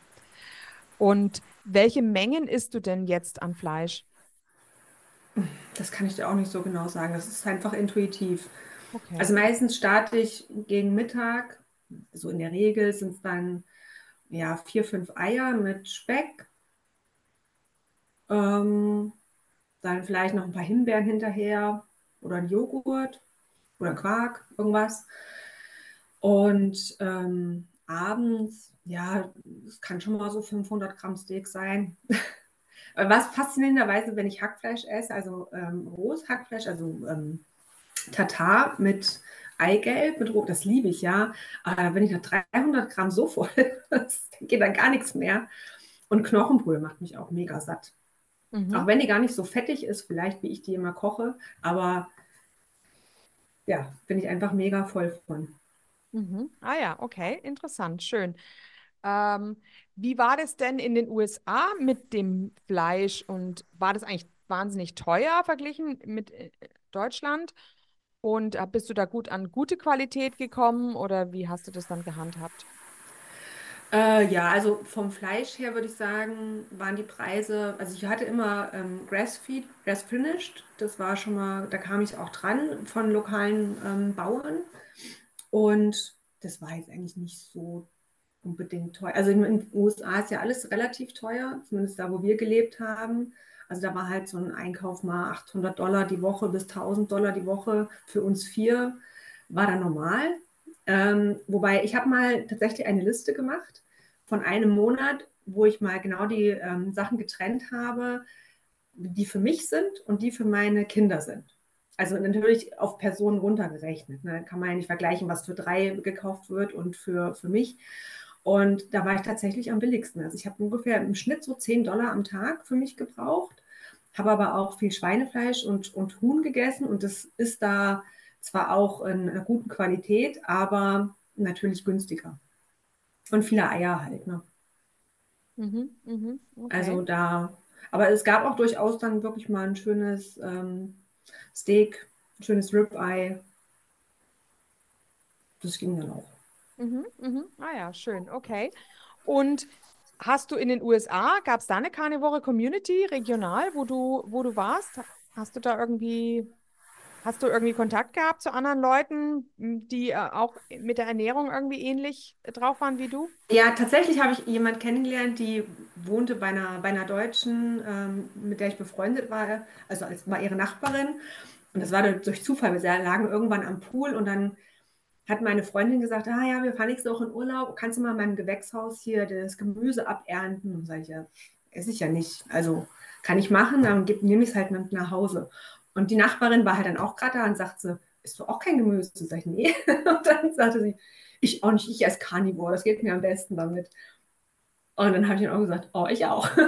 Und welche Mengen isst du denn jetzt an Fleisch? Das kann ich dir auch nicht so genau sagen. Das ist einfach intuitiv. Okay. Also meistens starte ich gegen Mittag, so in der Regel sind es dann ja vier, fünf Eier mit Speck. Ähm, dann vielleicht noch ein paar Himbeeren hinterher oder ein Joghurt oder Quark, irgendwas. Und ähm, abends, ja, es kann schon mal so 500 Gramm Steak sein. <laughs> Was faszinierenderweise, wenn ich Hackfleisch esse, also ähm, rohes Hackfleisch, also ähm, Tatar mit Eigelb, mit Rot, das liebe ich ja. Aber wenn ich nach 300 Gramm so voll, <laughs> geht dann gar nichts mehr. Und Knochenbrühe macht mich auch mega satt. Mhm. Auch wenn die gar nicht so fettig ist, vielleicht wie ich die immer koche, aber ja, bin ich einfach mega voll von. Mhm. Ah ja, okay, interessant, schön. Ähm, wie war das denn in den USA mit dem Fleisch und war das eigentlich wahnsinnig teuer verglichen mit äh, Deutschland? Und äh, bist du da gut an gute Qualität gekommen oder wie hast du das dann gehandhabt? Äh, ja, also vom Fleisch her würde ich sagen, waren die Preise, also ich hatte immer ähm, Grass-Feed, Grass-Finished, das war schon mal, da kam ich auch dran von lokalen ähm, Bauern und das war jetzt eigentlich nicht so unbedingt teuer. Also in den USA ist ja alles relativ teuer, zumindest da, wo wir gelebt haben. Also da war halt so ein Einkauf mal 800 Dollar die Woche bis 1000 Dollar die Woche für uns vier, war da normal. Ähm, wobei ich habe mal tatsächlich eine Liste gemacht von einem Monat, wo ich mal genau die ähm, Sachen getrennt habe, die für mich sind und die für meine Kinder sind. Also natürlich auf Personen runtergerechnet. Ne? Kann man ja nicht vergleichen, was für drei gekauft wird und für, für mich. Und da war ich tatsächlich am billigsten. Also ich habe ungefähr im Schnitt so 10 Dollar am Tag für mich gebraucht, habe aber auch viel Schweinefleisch und, und Huhn gegessen und das ist da zwar auch in einer guten Qualität, aber natürlich günstiger. Und viele Eier halt, ne? Mhm, mhm, okay. Also da, aber es gab auch durchaus dann wirklich mal ein schönes ähm, Steak, ein schönes Ribeye. Das ging dann auch. Mhm, mhm. Ah ja, schön, okay. Und hast du in den USA, gab es da eine Carnivore Community regional, wo du, wo du warst? Hast du da irgendwie Hast du irgendwie Kontakt gehabt zu anderen Leuten, die äh, auch mit der Ernährung irgendwie ähnlich drauf waren wie du? Ja, tatsächlich habe ich jemanden kennengelernt, die wohnte bei einer, bei einer Deutschen, ähm, mit der ich befreundet war, also als war ihre Nachbarin. Und das war durch Zufall. Wir lagen irgendwann am Pool und dann hat meine Freundin gesagt, ah ja, wir fahren nächste Woche in Urlaub, kannst du mal in meinem Gewächshaus hier das Gemüse abernten? Und sage ich, ja, esse ich ja nicht. Also kann ich machen, dann nehme ich es halt mit nach Hause. Und die Nachbarin war halt dann auch gerade da und sagte, isst du auch kein Gemüse? Sag ich, nee. <laughs> Und dann sagte sie, ich auch nicht, ich esse Carnivore, das geht mir am besten damit. Und dann habe ich dann auch gesagt, oh, ich auch. <laughs>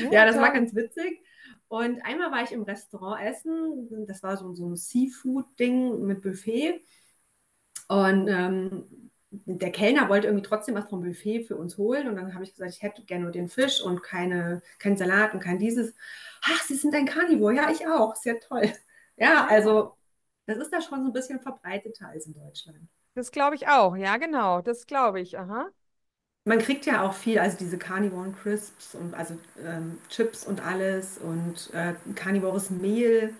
Ja, ja das war ganz witzig. Und einmal war ich im Restaurant essen, das war so, so ein Seafood-Ding mit Buffet. Und ähm, der Kellner wollte irgendwie trotzdem was vom Buffet für uns holen. Und dann habe ich gesagt, ich hätte gerne nur den Fisch und keine, keinen Salat und kein dieses. Ach, Sie sind ein Carnivore. Ja, ich auch. Sehr toll. Ja, also das ist da schon so ein bisschen verbreiteter als in Deutschland. Das glaube ich auch. Ja, genau. Das glaube ich. Aha. Man kriegt ja auch viel, also diese Carnivore Crisps und also ähm, Chips und alles und äh, Carnivores Mehl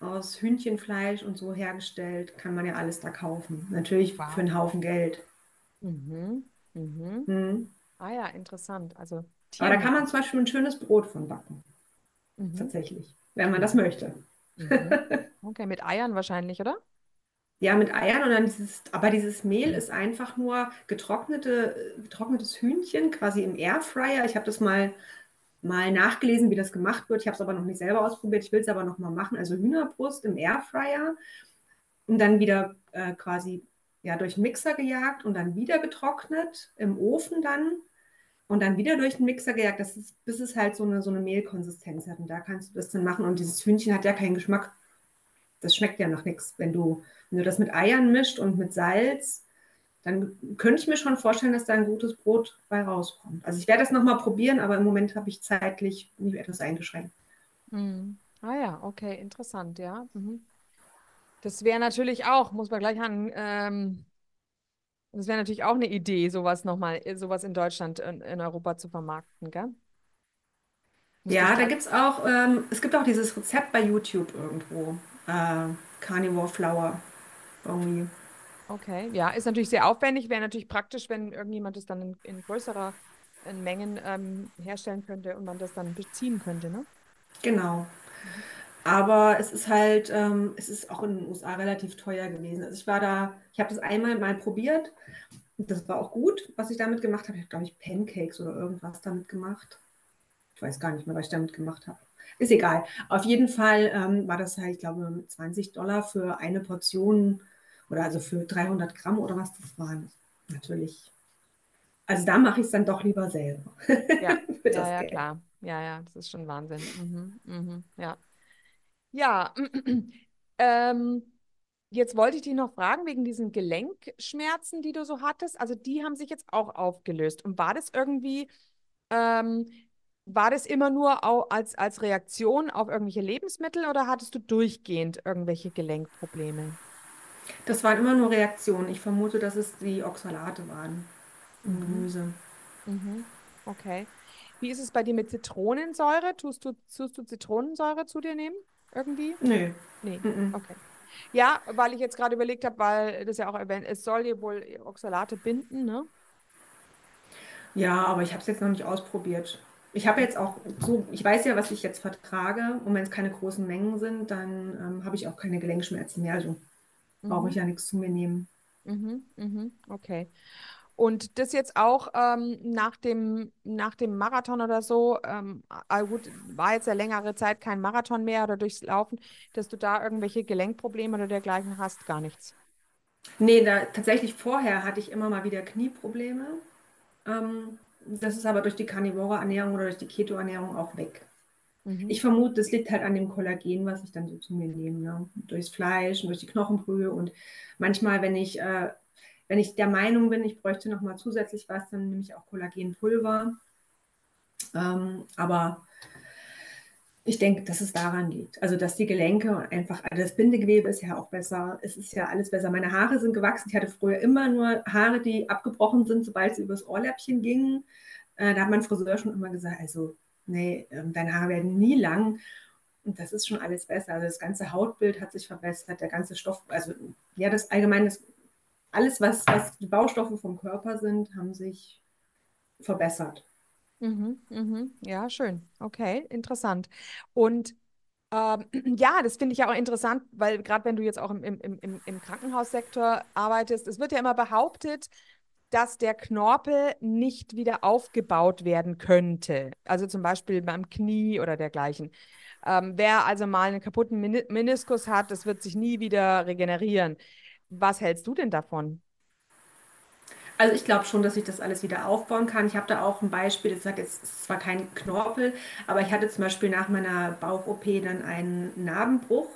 aus Hühnchenfleisch und so hergestellt, kann man ja alles da kaufen. Natürlich wow. für einen Haufen Geld. Mhm. Mhm. Mhm. Ah ja, interessant. Also Aber da kann man zum Beispiel ein schönes Brot von backen. Mhm. Tatsächlich, wenn man das möchte. Mhm. Okay, mit Eiern wahrscheinlich, oder? Ja, mit Eiern und dann dieses, aber dieses Mehl ist einfach nur getrocknete, getrocknetes Hühnchen, quasi im Airfryer. Ich habe das mal mal nachgelesen, wie das gemacht wird. Ich habe es aber noch nicht selber ausprobiert. Ich will es aber noch mal machen. Also Hühnerbrust im Airfryer und dann wieder äh, quasi ja, durch den Mixer gejagt und dann wieder getrocknet im Ofen dann und dann wieder durch den Mixer gejagt, das ist, bis es halt so eine, so eine Mehlkonsistenz hat. Und da kannst du das dann machen. Und dieses Hühnchen hat ja keinen Geschmack. Das schmeckt ja nach nichts. Wenn du, wenn du das mit Eiern mischt und mit Salz, dann könnte ich mir schon vorstellen, dass da ein gutes Brot bei rauskommt. Also ich werde das nochmal probieren, aber im Moment habe ich zeitlich nicht etwas eingeschränkt. Mhm. Ah ja, okay, interessant, ja. Mhm. Das wäre natürlich auch, muss man gleich an, ähm, das wäre natürlich auch eine Idee, sowas nochmal, sowas in Deutschland, in, in Europa zu vermarkten, gell? Muss Ja, da bestimmt. gibt es auch, ähm, es gibt auch dieses Rezept bei YouTube irgendwo. Äh, Carnivore Flour irgendwie. Okay, ja, ist natürlich sehr aufwendig, wäre natürlich praktisch, wenn irgendjemand das dann in, in größerer in Mengen ähm, herstellen könnte und man das dann beziehen könnte, ne? Genau. Aber es ist halt, ähm, es ist auch in den USA relativ teuer gewesen. Also ich war da, ich habe das einmal mal probiert. Das war auch gut, was ich damit gemacht habe. Ich habe, glaube ich, Pancakes oder irgendwas damit gemacht. Ich weiß gar nicht mehr, was ich damit gemacht habe. Ist egal. Auf jeden Fall ähm, war das halt, ich glaube, 20 Dollar für eine Portion oder also für 300 Gramm oder was das waren. Natürlich. Also da mache ich es dann doch lieber selber Ja, <laughs> ja, ja, klar. Ja, ja, das ist schon Wahnsinn. Mhm, mhm, ja. Ja, <clears throat> ähm, jetzt wollte ich dich noch fragen wegen diesen Gelenkschmerzen, die du so hattest. Also die haben sich jetzt auch aufgelöst. Und war das irgendwie, ähm, war das immer nur als, als Reaktion auf irgendwelche Lebensmittel oder hattest du durchgehend irgendwelche Gelenkprobleme? Das waren immer nur Reaktionen. Ich vermute, dass es die Oxalate waren im Mhm, Gemüse. mhm, okay. Wie ist es bei dir mit Zitronensäure? Tust du, tust du Zitronensäure zu dir nehmen? Irgendwie? Nö. Nee, Mm-mm. okay. Ja, weil ich jetzt gerade überlegt habe, weil das ja auch erwähnt, es soll ja wohl Oxalate binden, ne? Ja, aber ich habe es jetzt noch nicht ausprobiert. Ich habe jetzt auch so, ich weiß ja, was ich jetzt vertrage. Und wenn es keine großen Mengen sind, dann ähm, habe ich auch keine Gelenkschmerzen mehr. Also brauche ich Mhm, ja nichts zu mir nehmen. mhm, mhm, okay. Und das jetzt auch ähm, nach dem, nach dem Marathon oder so, ähm, gut, war jetzt ja längere Zeit kein Marathon mehr oder durchs Laufen, dass du da irgendwelche Gelenkprobleme oder dergleichen hast, gar nichts. Nee, da, tatsächlich vorher hatte ich immer mal wieder Knieprobleme. Ähm, das ist aber durch die karnivore Ernährung oder durch die Keto-Ernährung auch weg. Mhm, Ich vermute, das liegt halt an dem Kollagen, was ich dann so zu mir nehme. Ne? Durchs Fleisch und durch die Knochenbrühe. Und manchmal, wenn ich, äh, wenn ich der Meinung bin, ich bräuchte noch mal zusätzlich was, dann nehme ich auch Kollagenpulver. Ähm, aber ich denke, dass es daran liegt. Also, dass die Gelenke einfach, also das Bindegewebe ist ja auch besser. Es ist ja alles besser. Meine Haare sind gewachsen. Ich hatte früher immer nur Haare, die abgebrochen sind, sobald sie übers Ohrläppchen gingen. Äh, da hat mein Friseur schon immer gesagt, also, nee, ähm, deine Haare werden nie lang. Und das ist schon alles besser. Also das ganze Hautbild hat sich verbessert, der ganze Stoff, also ja, das allgemeine, alles, was, was die Baustoffe vom Körper sind, haben sich verbessert. mhm, mhm. Ja, schön. Okay, interessant. Und Ähm, <clears throat> ja, das finde ich ja auch interessant, weil gerade wenn du jetzt auch im, im, im, im Krankenhaussektor arbeitest, es wird ja immer behauptet, dass der Knorpel nicht wieder aufgebaut werden könnte. Also zum Beispiel beim Knie oder dergleichen. Ähm, wer also mal einen kaputten Meni Meniskus hat, das wird sich nie wieder regenerieren. Was hältst du denn davon? Also ich glaube schon, dass ich das alles wieder aufbauen kann. Ich habe da auch ein Beispiel, das sagt jetzt, es zwar kein Knorpel, aber ich hatte zum Beispiel nach meiner Bauch-OP dann einen Narbenbruch.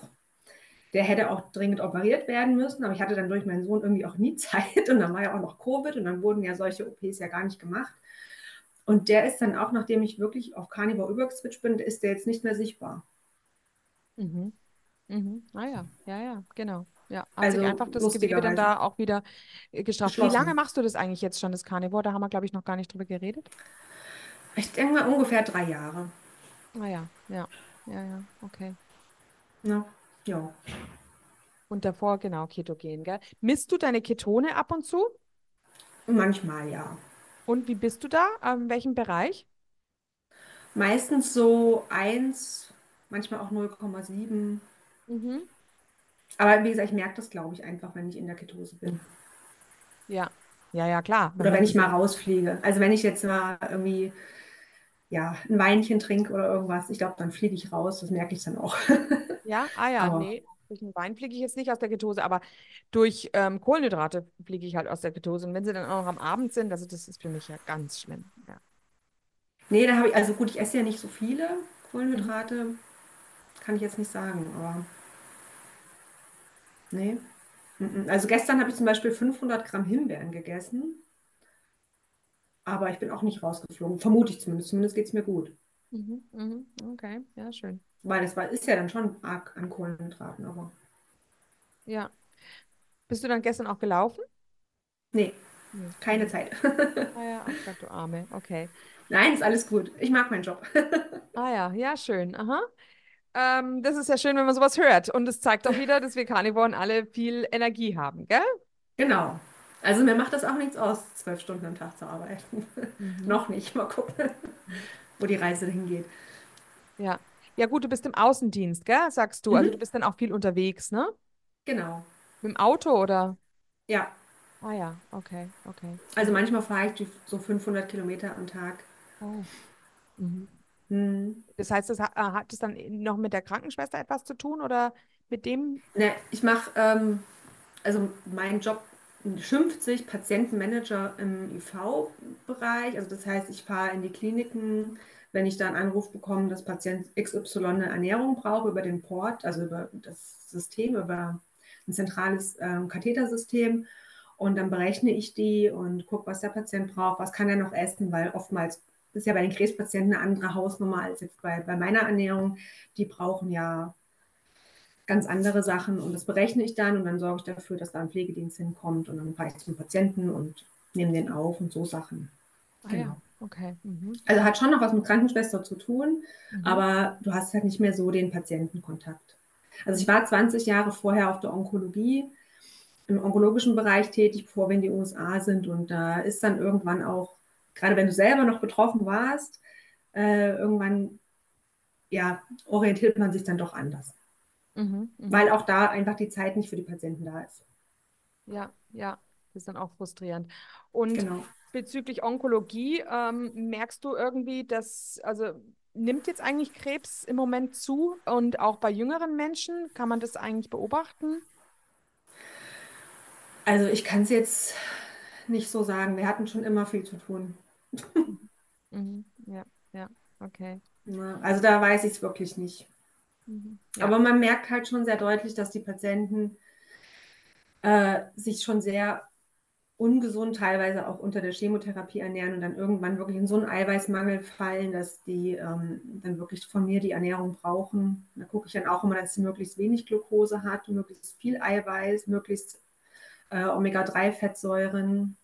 Der hätte auch dringend operiert werden müssen, aber ich hatte dann durch meinen Sohn irgendwie auch nie <laughs> Zeit und dann war ja auch noch Covid und dann wurden ja solche OPs ja gar nicht gemacht. Und der ist dann auch, nachdem ich wirklich auf Carnivore übergeswitcht bin, ist der jetzt nicht mehr sichtbar. Mhm. Mhm. Ah ja, ja, ja, genau. Ja, sich Also einfach das Gewebe dann da auch wieder äh, gestrafft. Wie lange machst du das eigentlich jetzt schon, das Carnivore? Da haben wir, glaube ich, noch gar nicht drüber geredet. Ich denke mal ungefähr drei Jahre. Ah ja, ja, ja, ja, okay. Ne? Ja. Und davor, genau, Ketogen, gell? Misst du deine Ketone ab und zu? Manchmal ja. Und wie bist du da? Ähm, welchem Bereich? Meistens so eins, manchmal auch 0,7. Mhm. Aber wie gesagt, ich merke das, glaube ich, einfach, wenn ich in der Ketose bin. Ja, ja, ja, klar. Oder wenn ich mal rausfliege. Also wenn ich jetzt mal irgendwie ja, ein Weinchen trinke oder irgendwas, ich glaube, dann fliege ich raus. Das merke ich dann auch. <laughs> Ja, ah ja, Aber nee. Durch den Wein fliege ich jetzt nicht aus der Ketose, aber durch ähm, Kohlenhydrate fliege ich halt aus der Ketose. Und wenn sie dann auch noch am Abend sind, also das ist für mich ja ganz schlimm. Ja. Nee, da habe ich, also gut, ich esse ja nicht so viele Kohlenhydrate. Kann ich jetzt nicht sagen, aber nee. Mhm. Also gestern habe ich zum Beispiel 500 Gramm Himbeeren gegessen. Aber ich bin auch nicht rausgeflogen. Vermute ich zumindest. Zumindest geht es mir gut. Mhm, mhm, okay, ja, schön. Weil das war, ist ja dann schon arg an Kohlenhydraten, aber. Ja. Bist du dann gestern auch gelaufen? Nee, Nee. keine Zeit. Ah ja, ach Gott, du Arme. Okay. Nein, ist alles gut. Ich mag meinen Job. <laughs> Ah ja, ja, schön. Aha. Ähm, das ist ja schön, wenn man sowas hört. Und es zeigt auch <laughs> wieder, dass wir Carnivoren alle viel Energie haben, gell? Genau. Also mir macht das auch nichts aus, zwölf Stunden am Tag zu arbeiten. Mhm. <laughs> Noch nicht. Mal gucken, wo die Reise hingeht. Ja. Ja, gut, du bist im Außendienst, gell? Sagst du. Also Mhm. du bist dann auch viel unterwegs, ne? Genau. Mit dem Auto oder? Ja, Ah ja, okay, okay. also manchmal fahre ich so 500 Kilometer am Tag. Oh. Mhm. Hm. Das heißt, das hat, äh, hat es dann noch mit der Krankenschwester etwas zu tun oder mit dem? Ne, ich mache, ähm, also mein Job schimpft sich Patientenmanager im IV-Bereich. Also das heißt, ich fahre in die Kliniken, wenn ich da einen Anruf bekomme, dass Patient XY eine Ernährung braucht über den Port, also über das System, über ein zentrales ähm, Kathetersystem. Und dann berechne ich die und gucke, was der Patient braucht, was kann er noch essen, weil oftmals ist ja bei den Krebspatienten eine andere Hausnummer als jetzt bei, bei meiner Ernährung. Die brauchen ja ganz andere Sachen und das berechne ich dann und dann sorge ich dafür, dass da ein Pflegedienst hinkommt und dann fahre ich zum Patienten und nehme den auf und so Sachen. Ah Genau. ja, okay. Mhm. Also hat schon noch was mit Krankenschwester zu tun, Mhm. aber du hast halt nicht mehr so den Patientenkontakt. Also ich war 20 Jahre vorher auf der Onkologie, im onkologischen Bereich tätig, bevor wir in die USA sind und da ist dann irgendwann auch, gerade wenn du selber noch betroffen warst, äh, irgendwann ja, orientiert man sich dann doch anders, Mhm. Mhm. weil auch da einfach die Zeit nicht für die Patienten da ist. Ja, ja, das ist dann auch frustrierend. Und Genau. bezüglich Onkologie, ähm, merkst du irgendwie, dass, also nimmt jetzt eigentlich Krebs im Moment zu und auch bei jüngeren Menschen, kann man das eigentlich beobachten? Also ich kann es jetzt nicht so sagen. Wir hatten schon immer viel zu tun. Mhm. Ja, ja, okay. Also da weiß ich es wirklich nicht. Mhm. Ja. Aber man merkt halt schon sehr deutlich, dass die Patienten äh, sich schon sehr ungesund teilweise auch unter der Chemotherapie ernähren und dann irgendwann wirklich in so einen Eiweißmangel fallen, dass die ähm, dann wirklich von mir die Ernährung brauchen. Da gucke ich dann auch immer, dass sie möglichst wenig Glucose hat, möglichst viel Eiweiß, möglichst äh, Omega-3-Fettsäuren.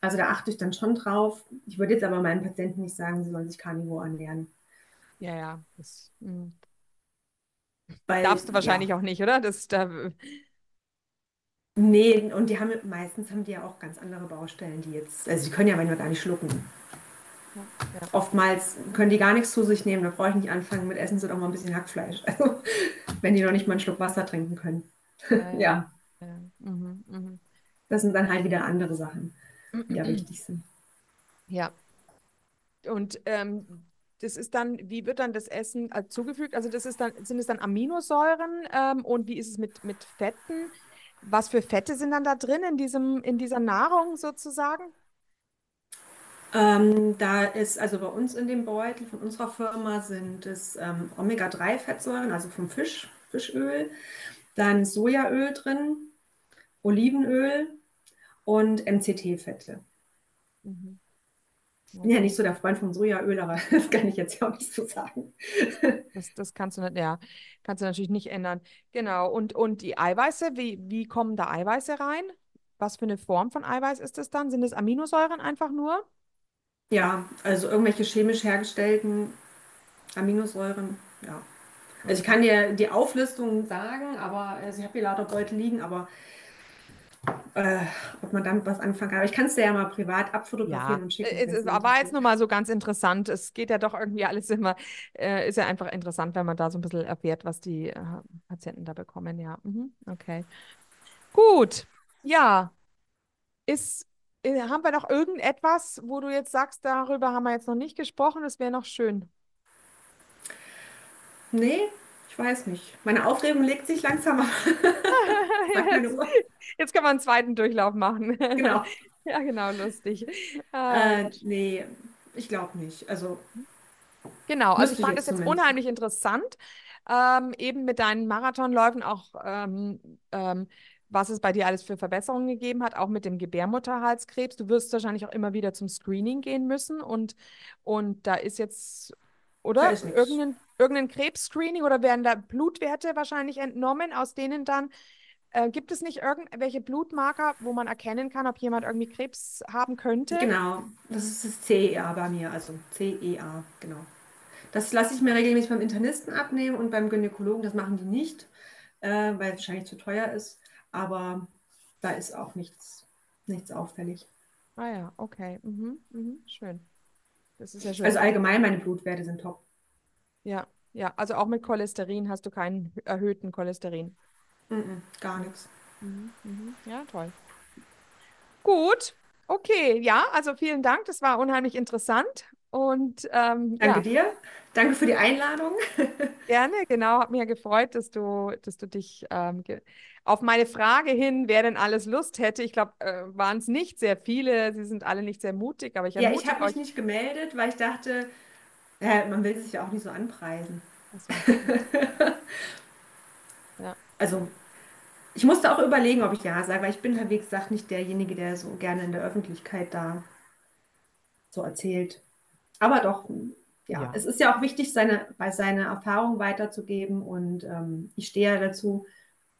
Also da achte ich dann schon drauf. Ich würde jetzt aber meinen Patienten nicht sagen, sie sollen sich Carnivore ernähren. Ja, ja, das mm, Weil, darfst du wahrscheinlich ja, auch nicht, oder? Das, da, Nee, und die haben meistens haben die ja auch ganz andere Baustellen, die jetzt, also die können ja manchmal gar nicht schlucken. ja, ja. Oftmals können die gar nichts zu sich nehmen, da brauche ich nicht anfangen mit essen sie doch mal ein bisschen Hackfleisch. Also, <laughs> wenn die noch nicht mal einen Schluck Wasser trinken können. <laughs> Ja. Mhm, mhm. das sind dann halt wieder andere Sachen, die da <clears throat> wichtig sind. Ja. Und ähm, das ist dann, wie wird dann das Essen äh, zugefügt? Also das ist dann, sind es dann Aminosäuren ähm, und wie ist es mit, mit Fetten? Was für Fette sind dann da drin in diesem, in dieser Nahrung sozusagen? Ähm, da ist, also bei uns in dem Beutel von unserer Firma sind es ähm, Omega-3-Fettsäuren, also vom Fisch, Fischöl, dann Sojaöl drin, Olivenöl und MCT-Fette. Mhm. Bin ja nicht so der Freund vom Sojaöl, aber <laughs> das kann ich jetzt ja auch nicht so sagen. <laughs> Das, das kannst du nicht, ja, kannst du natürlich nicht ändern. Genau. Und, und die Eiweiße, wie, wie kommen da Eiweiße rein? Was für eine Form von Eiweiß ist das dann? Sind es Aminosäuren einfach nur? Ja, also irgendwelche chemisch hergestellten Aminosäuren, ja. Also ich kann dir die Auflistung sagen, aber also ich habe hier lauter Beutel liegen, aber äh, ob man damit was anfangen kann. Aber ich kann es dir ja mal privat abfotografieren Ja, und schicken. äh, es, war jetzt nur mal so ganz interessant. Es geht ja doch irgendwie alles immer, äh, ist ja einfach interessant, wenn man da so ein bisschen erfährt, was die äh, Patienten da bekommen. Ja, mhm. okay. Gut, ja. Ist, äh, haben wir noch irgendetwas, wo du jetzt sagst, darüber haben wir jetzt noch nicht gesprochen, das wäre noch schön. Nee, ich weiß nicht. Meine Aufregung legt sich langsam <laughs> meine Jetzt, jetzt können wir einen zweiten Durchlauf machen. Genau. <laughs> Ja, genau, lustig. Ah, Äh, nee, ich glaube nicht. Also Genau, also ich fand es jetzt unheimlich interessant, ähm, eben mit deinen Marathonläufen auch, ähm, ähm, was es bei dir alles für Verbesserungen gegeben hat, auch mit dem Gebärmutterhalskrebs. Du wirst wahrscheinlich auch immer wieder zum Screening gehen müssen und, und da ist jetzt, oder? Ist irgendein, irgendein Krebs-Screening oder werden da Blutwerte wahrscheinlich entnommen, aus denen dann äh, gibt es nicht irgendwelche Blutmarker, wo man erkennen kann, ob jemand irgendwie Krebs haben könnte? Genau, das ist das CEA bei mir, also CEA, genau. Das lasse ich mir regelmäßig beim Internisten abnehmen und beim Gynäkologen, das machen die nicht, äh, weil es wahrscheinlich zu teuer ist. Aber da ist auch nichts, nichts auffällig. Ah ja, okay. Mhm, mhm, schön. Das ist ja schön. Also allgemein, meine Blutwerte sind top. Ja, ja. Also auch mit Cholesterin hast du keinen erhöhten Cholesterin. Mhm, gar nichts. Mhm, mhm. Ja, toll. Gut, okay, ja, also vielen Dank, das war unheimlich interessant. Und ähm, danke ja. dir. Danke für die Einladung. <laughs> Gerne, genau. Hat mich ja gefreut, dass du, dass du dich ähm, auf meine Frage hin, wer denn alles Lust hätte. Ich glaube, äh, waren es nicht sehr viele. Sie sind alle nicht sehr mutig, aber ich Ja, ich habe mich nicht gemeldet, weil ich dachte, äh, man will sich ja auch nicht so anpreisen. <laughs> ja. Also ich musste auch überlegen, ob ich ja sage, weil ich bin halt, wie gesagt, nicht derjenige, der so gerne in der Öffentlichkeit da so erzählt. Aber doch, ja, ja. es ist ja auch wichtig, seine, bei seine Erfahrungen weiterzugeben und ähm, ich stehe ja dazu,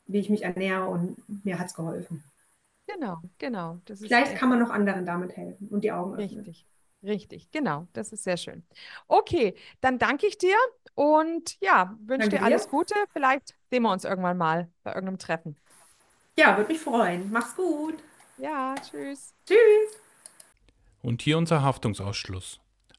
wie ich mich ernähre und mir hat es geholfen. Genau, genau. Vielleicht kann man noch anderen damit helfen und die Augen öffnen. Richtig, richtig, genau. Das ist sehr schön. Okay, dann danke ich dir und ja, wünsche dir alles Gute. Vielleicht sehen wir uns irgendwann mal bei irgendeinem Treffen. Ja, würde mich freuen. Mach's gut. Ja, tschüss. Tschüss. Und hier unser Haftungsausschluss.